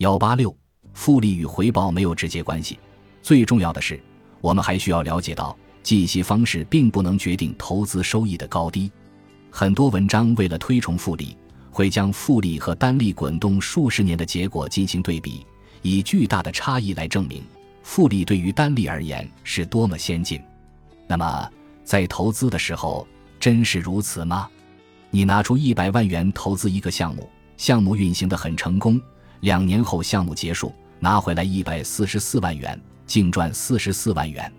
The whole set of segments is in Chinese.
幺八六，复利与回报没有直接关系。最重要的是，我们还需要了解到，计息方式并不能决定投资收益的高低。很多文章为了推崇复利，会将复利和单利滚动数十年的结果进行对比，以巨大的差异来证明复利对于单利而言是多么先进。那么，在投资的时候，真是如此吗？你拿出一百万元投资一个项目，项目运行的很成功，两年后项目结束，拿回来一百四十四万元，净赚四十四万元。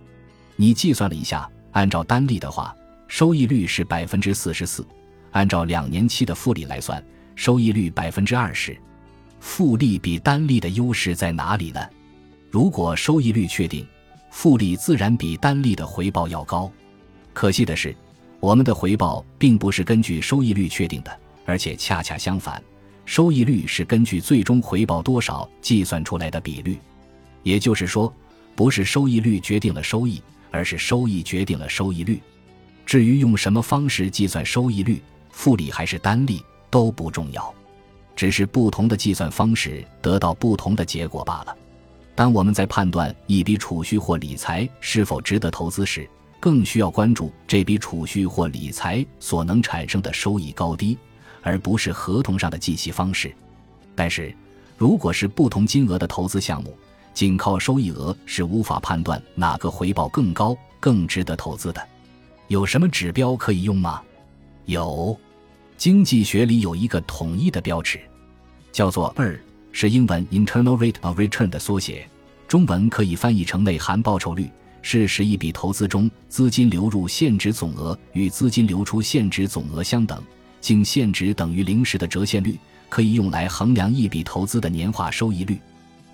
你计算了一下，按照单利的话。收益率是百分之四十四，按照两年期的复利来算，收益率百分之二十。复利比单利的优势在哪里呢？如果收益率确定，复利自然比单利的回报要高。可惜的是，我们的回报并不是根据收益率确定的，而且恰恰相反，收益率是根据最终回报多少计算出来的比率。也就是说，不是收益率决定了收益，而是收益决定了收益率。至于用什么方式计算收益率，复利还是单利都不重要，只是不同的计算方式得到不同的结果罢了。当我们在判断一笔储蓄或理财是否值得投资时，更需要关注这笔储蓄或理财所能产生的收益高低，而不是合同上的计息方式。但是，如果是不同金额的投资项目，仅靠收益额是无法判断哪个回报更高、更值得投资的。有什么指标可以用吗？有，经济学里有一个统一的标尺，叫做二，是英文 internal rate of return 的缩写，中文可以翻译成内涵报酬率，是使一笔投资中资金流入现值总额与资金流出现值总额相等，净现值等于零时的折现率，可以用来衡量一笔投资的年化收益率。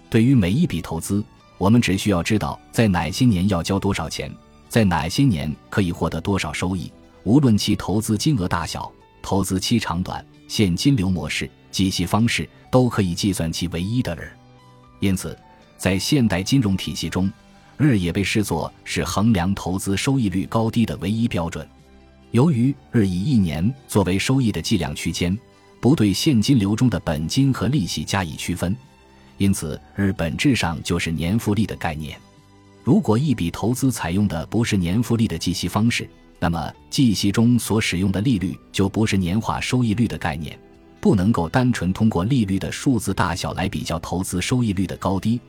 对于每一笔投资，我们只需要知道在哪些年要交多少钱。在哪些年可以获得多少收益？无论其投资金额大小、投资期长短、现金流模式、计息方式，都可以计算其唯一的日。因此，在现代金融体系中日也被视作是衡量投资收益率高低的唯一标准。由于日以一年作为收益的计量区间，不对现金流中的本金和利息加以区分，因此日本质上就是年复利的概念。如果一笔投资采用的不是年复利的计息方式，那么计息中所使用的利率就不是年化收益率的概念，不能够单纯通过利率的数字大小来比较投资收益率的高低，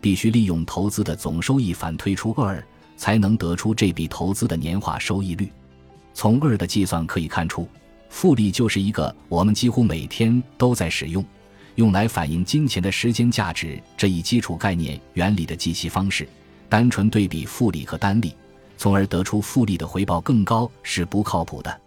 必须利用投资的总收益反推出二，才能得出这笔投资的年化收益率。从二的计算可以看出，复利就是一个我们几乎每天都在使用，用来反映金钱的时间价值这一基础概念原理的计息方式。单纯对比复利和单利，从而得出复利的回报更高是不靠谱的。